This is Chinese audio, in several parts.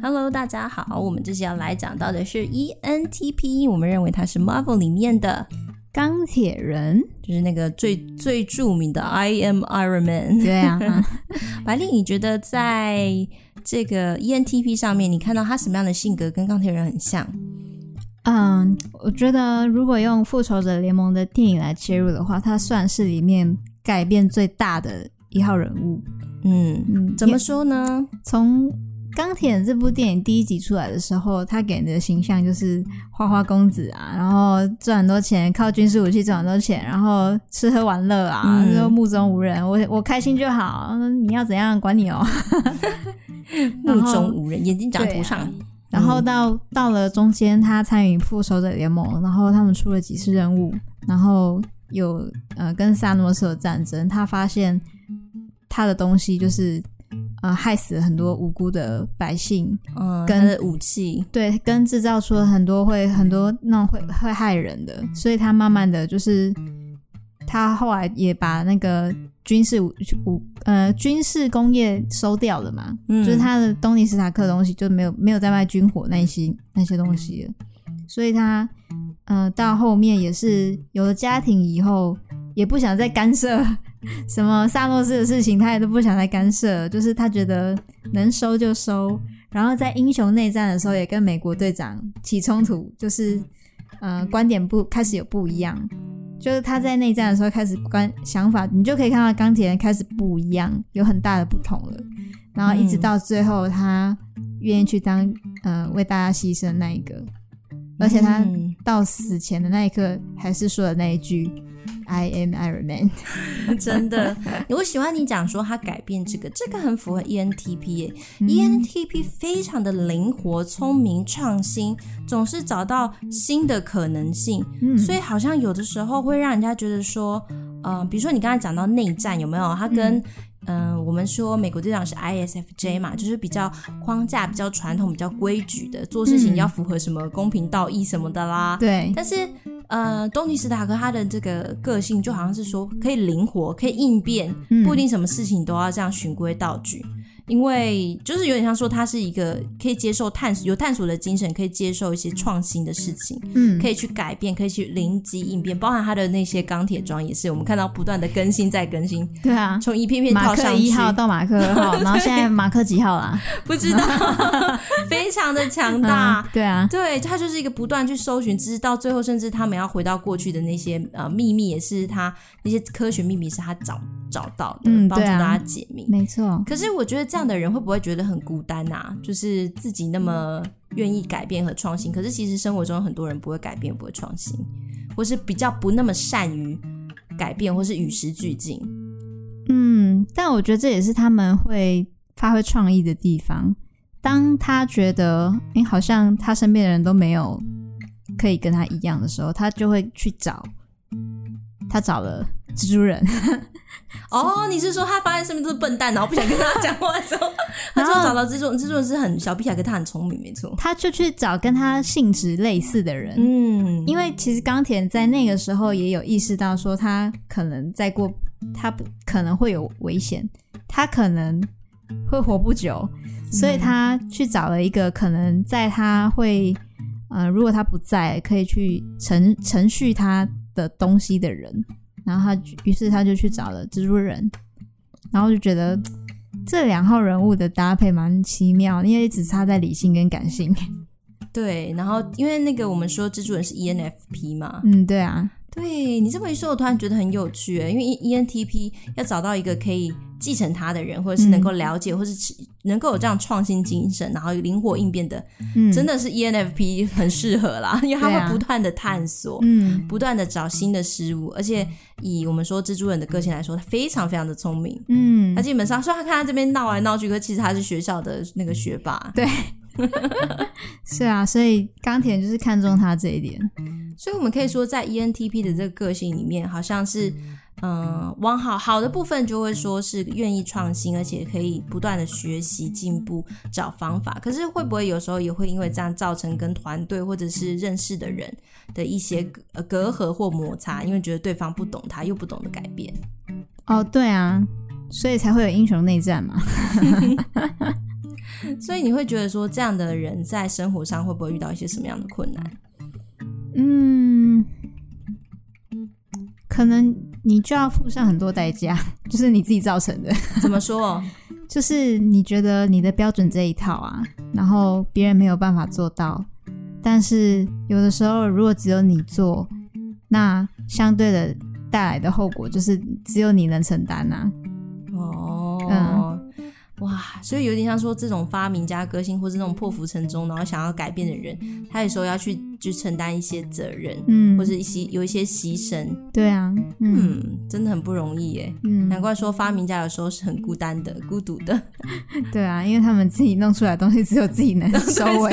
Hello，大家好，我们这期要来讲到的是 ENTP，我们认为他是 Marvel 里面的钢铁人，就是那个最最著名的 I am Iron Man。对啊，白丽，你觉得在这个 ENTP 上面，你看到他什么样的性格跟钢铁人很像？嗯，我觉得如果用复仇者联盟的电影来切入的话，他算是里面改变最大的一号人物。嗯嗯，怎么说呢？从钢铁人这部电影第一集出来的时候，他给人的形象就是花花公子啊，然后赚很多钱，靠军事武器赚很多钱，然后吃喝玩乐啊，嗯、就目中无人，我我开心就好，你要怎样管你哦。目中无人，眼睛长头上。然后到、嗯、到了中间，他参与复仇者联盟，然后他们出了几次任务，然后有呃跟萨诺斯有战争，他发现他的东西就是呃害死很多无辜的百姓，嗯，跟武器，对，跟制造出了很多会很多那种会会害人的，所以他慢慢的就是他后来也把那个。军事武武呃军事工业收掉了嘛，嗯，就是他的东尼史塔克的东西就没有没有再卖军火那些那些东西了，所以他呃到后面也是有了家庭以后，也不想再干涉什么萨诺斯的事情，他也都不想再干涉，就是他觉得能收就收，然后在英雄内战的时候也跟美国队长起冲突，就是呃观点不开始有不一样。就是他在内战的时候开始观想法，你就可以看到钢铁人开始不一样，有很大的不同了。然后一直到最后，他愿意去当呃为大家牺牲那一个，而且他到死前的那一刻还是说的那一句。I am Iron Man，真的，我喜欢你讲说他改变这个，这个很符合 ENTP 耶。嗯、ENTP 非常的灵活、聪明、创新，总是找到新的可能性，嗯、所以好像有的时候会让人家觉得说，呃，比如说你刚才讲到内战有没有？他跟嗯、呃，我们说美国队长是 ISFJ 嘛，就是比较框架、比较传统、比较规矩的，做事情要符合什么公平道义什么的啦。对，但是。呃，东尼史塔克他的这个个性就好像是说可以灵活，可以应变，不一定什么事情都要这样循规蹈矩。因为就是有点像说，他是一个可以接受探索、有探索的精神，可以接受一些创新的事情，嗯，可以去改变，可以去灵机应变。包含他的那些钢铁装也是，我们看到不断的更新再更新。对啊，从一片片套上一号到马克二号，然后现在 马克几号啦？不知道，非常的强大。对啊，对，他就是一个不断去搜寻，直到最后，甚至他们要回到过去的那些呃秘密，也是他那些科学秘密是他找找到的，嗯，帮助大家解密。没错。可是我觉得这样的人会不会觉得很孤单呐、啊？就是自己那么愿意改变和创新，可是其实生活中很多人不会改变，不会创新，或是比较不那么善于改变，或是与时俱进。嗯，但我觉得这也是他们会发挥创意的地方。当他觉得，哎，好像他身边的人都没有可以跟他一样的时候，他就会去找。他找了蜘蛛人。哦，你是说他发现身边都是笨蛋，然后不想跟他讲话的时候，他就找到蜘蛛人。蜘蛛人是很小屁孩，可他很聪明，没错。他就去找跟他性质类似的人，嗯，因为其实钢铁在那个时候也有意识到说，他可能再过，他不可能会有危险，他可能会活不久，所以他去找了一个可能在他会，呃，如果他不在，可以去程程序他的东西的人。然后他，于是他就去找了蜘蛛人，然后就觉得这两号人物的搭配蛮奇妙，因为只差在理性跟感性。对，然后因为那个我们说蜘蛛人是 ENFP 嘛，嗯，对啊。对，你这么一说，我突然觉得很有趣，因为 ENTP 要找到一个可以继承他的人，或者是能够了解，嗯、或是能够有这样创新精神，然后灵活应变的，嗯、真的是 ENFP 很适合啦，因为他会不断的探索，嗯，不断的找新的事物，而且以我们说蜘蛛人的个性来说，他非常非常的聪明，嗯，他基本上，虽然他看他这边闹来闹去，可其实他是学校的那个学霸，对。是啊，所以钢铁就是看中他这一点，所以我们可以说，在 ENTP 的这个个性里面，好像是，嗯、呃，往好好的部分就会说是愿意创新，而且可以不断的学习进步，找方法。可是会不会有时候也会因为这样造成跟团队或者是认识的人的一些隔隔阂或摩擦？因为觉得对方不懂他，又不懂得改变。哦，对啊，所以才会有英雄内战嘛。所以你会觉得说，这样的人在生活上会不会遇到一些什么样的困难？嗯，可能你就要付上很多代价，就是你自己造成的。怎么说？就是你觉得你的标准这一套啊，然后别人没有办法做到，但是有的时候如果只有你做，那相对的带来的后果就是只有你能承担呐、啊。哦，嗯，哇，所以有点像说这种发明家个性，或是那种破釜沉舟，然后想要改变的人，他有时候要去。去承担一些责任，嗯，或者一些有一些牺牲，对啊，嗯，嗯，真的很不容易耶，嗯，难怪说发明家有时候是很孤单的、孤独的，对啊，因为他们自己弄出来的东西只有自己能收尾，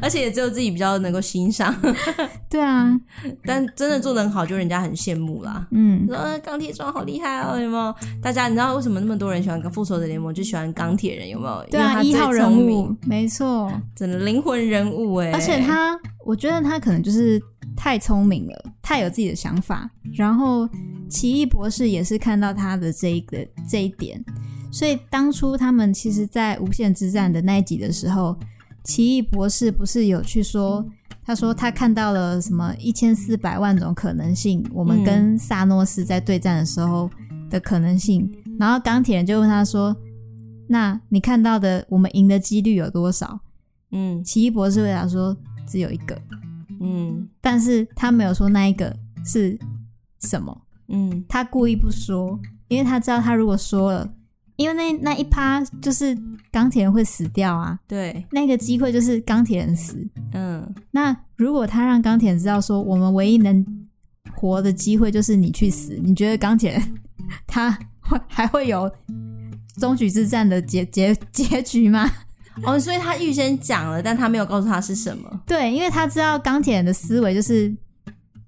而且也只有自己比较能够欣赏，对啊，但真的做的很好，就人家很羡慕啦，嗯，说钢铁装好厉害哦，有没有？大家你知道为什么那么多人喜欢复仇者联盟，就喜欢钢铁人，有没有？对啊，一号人物，没错，真的灵魂人物哎，而且他。我觉得他可能就是太聪明了，太有自己的想法。然后奇异博士也是看到他的这一个这一点，所以当初他们其实，在无限之战的那一集的时候，奇异博士不是有去说，他说他看到了什么一千四百万种可能性，我们跟萨诺斯在对战的时候的可能性。嗯、然后钢铁人就问他说：“那你看到的我们赢的几率有多少？”嗯，奇异博士回答说。只有一个，嗯，但是他没有说那一个是什么，嗯，他故意不说，因为他知道他如果说了，因为那那一趴就是钢铁人会死掉啊，对，那个机会就是钢铁人死，嗯，那如果他让钢铁人知道说我们唯一能活的机会就是你去死，你觉得钢铁人他会还会有终局之战的结结结局吗？哦，所以他预先讲了，但他没有告诉他是什么。对，因为他知道钢铁人的思维就是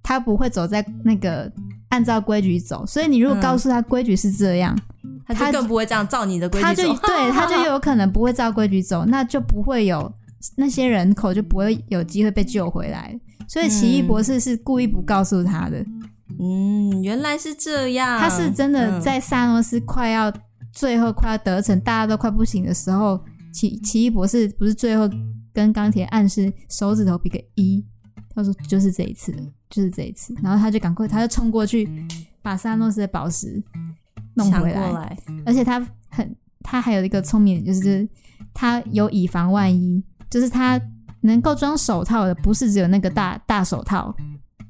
他不会走在那个按照规矩走，所以你如果告诉他规矩是这样，嗯、他就更不会这样照你的规矩走。他就 对，他就有可能不会照规矩走，那就不会有那些人口就不会有机会被救回来。所以奇异博士是故意不告诉他的。嗯，原来是这样。他是真的在萨诺斯快要最后快要得逞，大家都快不行的时候。奇奇异博士不是最后跟钢铁暗示手指头比个一，他说就是这一次，就是这一次，然后他就赶快，他就冲过去把萨诺斯的宝石弄回来，来而且他很，他还有一个聪明，就是他有以防万一，就是他能够装手套的不是只有那个大大手套。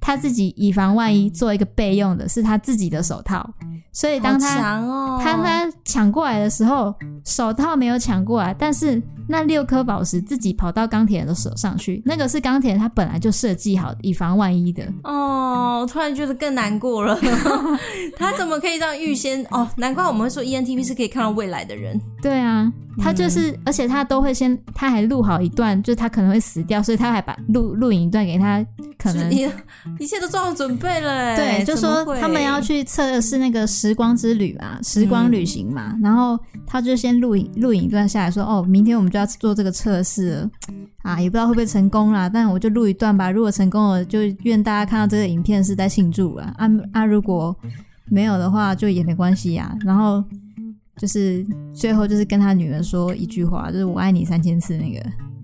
他自己以防万一做一个备用的，是他自己的手套，所以当他、哦、他他抢过来的时候，手套没有抢过来，但是那六颗宝石自己跑到钢铁人的手上去，那个是钢铁人他本来就设计好以防万一的。哦，我突然觉得更难过了，他怎么可以这样预先？哦，难怪我们会说 ENTP 是可以看到未来的人。对啊，他就是，嗯、而且他都会先，他还录好一段，就是他可能会死掉，所以他还把录录影一段给他，可能。一切都做好准备了，对，就说他们要去测试那个时光之旅嘛，时光旅行嘛，嗯、然后他就先录影录影一段下来说，哦，明天我们就要做这个测试了，啊，也不知道会不会成功啦，但我就录一段吧，如果成功了，就愿大家看到这个影片是在庆祝了，啊啊，如果没有的话，就也没关系呀，然后就是最后就是跟他女儿说一句话，就是我爱你三千次那个。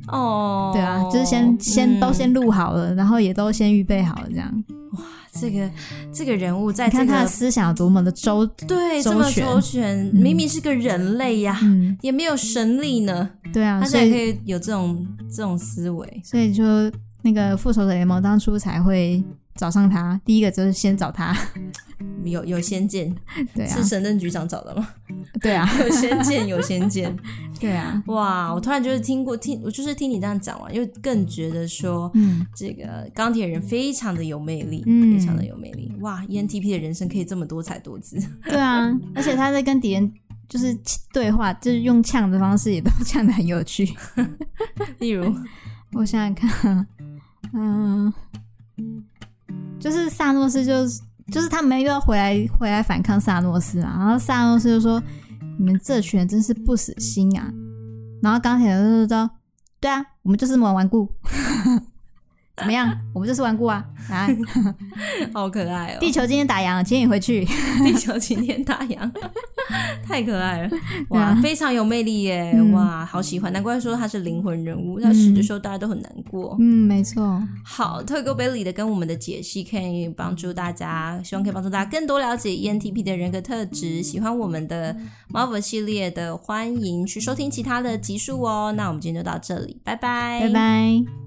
哦，对啊，就是先先、嗯、都先录好了，然后也都先预备好了，这样。哇，这个这个人物在、这个、看他的思想有多么的周对周全这么周全，明明是个人类呀、啊，嗯、也没有神力呢。对啊，他才可以有这种这种思维。所以说，那个复仇者联盟当初才会找上他，第一个就是先找他。有有先见，对啊，是神盾局长找的吗？对啊，有先见，有先见，对啊，哇！我突然就是听过听，我就是听你这样讲完，又更觉得说，嗯，这个钢铁人非常的有魅力，嗯，非常的有魅力，哇！ENTP 的人生可以这么多彩多姿，对啊，而且他在跟敌人就是对话，就是用呛的方式，也都呛的很有趣。例如，我想想看，嗯，就是萨诺斯就是。就是他们又要回来回来反抗萨诺斯啊，然后萨诺斯就说：“你们这群人真是不死心啊！”然后钢铁人就说：“对啊，我们就是这么顽固。”怎么样？我们就是顽固啊！啊，好可爱哦！地球今天打烊，请你回去。地球今天打烊，太可爱了！哇，啊、非常有魅力耶！嗯、哇，好喜欢，难怪说他是灵魂人物。他死的时候大家都很难过。嗯，没错。好，特勾贝里的跟我们的解析可以帮助大家，希望可以帮助大家更多了解 ENTP 的人格特质。喜欢我们的 Marvel 系列的，欢迎去收听其他的集数哦。那我们今天就到这里，拜拜，拜拜。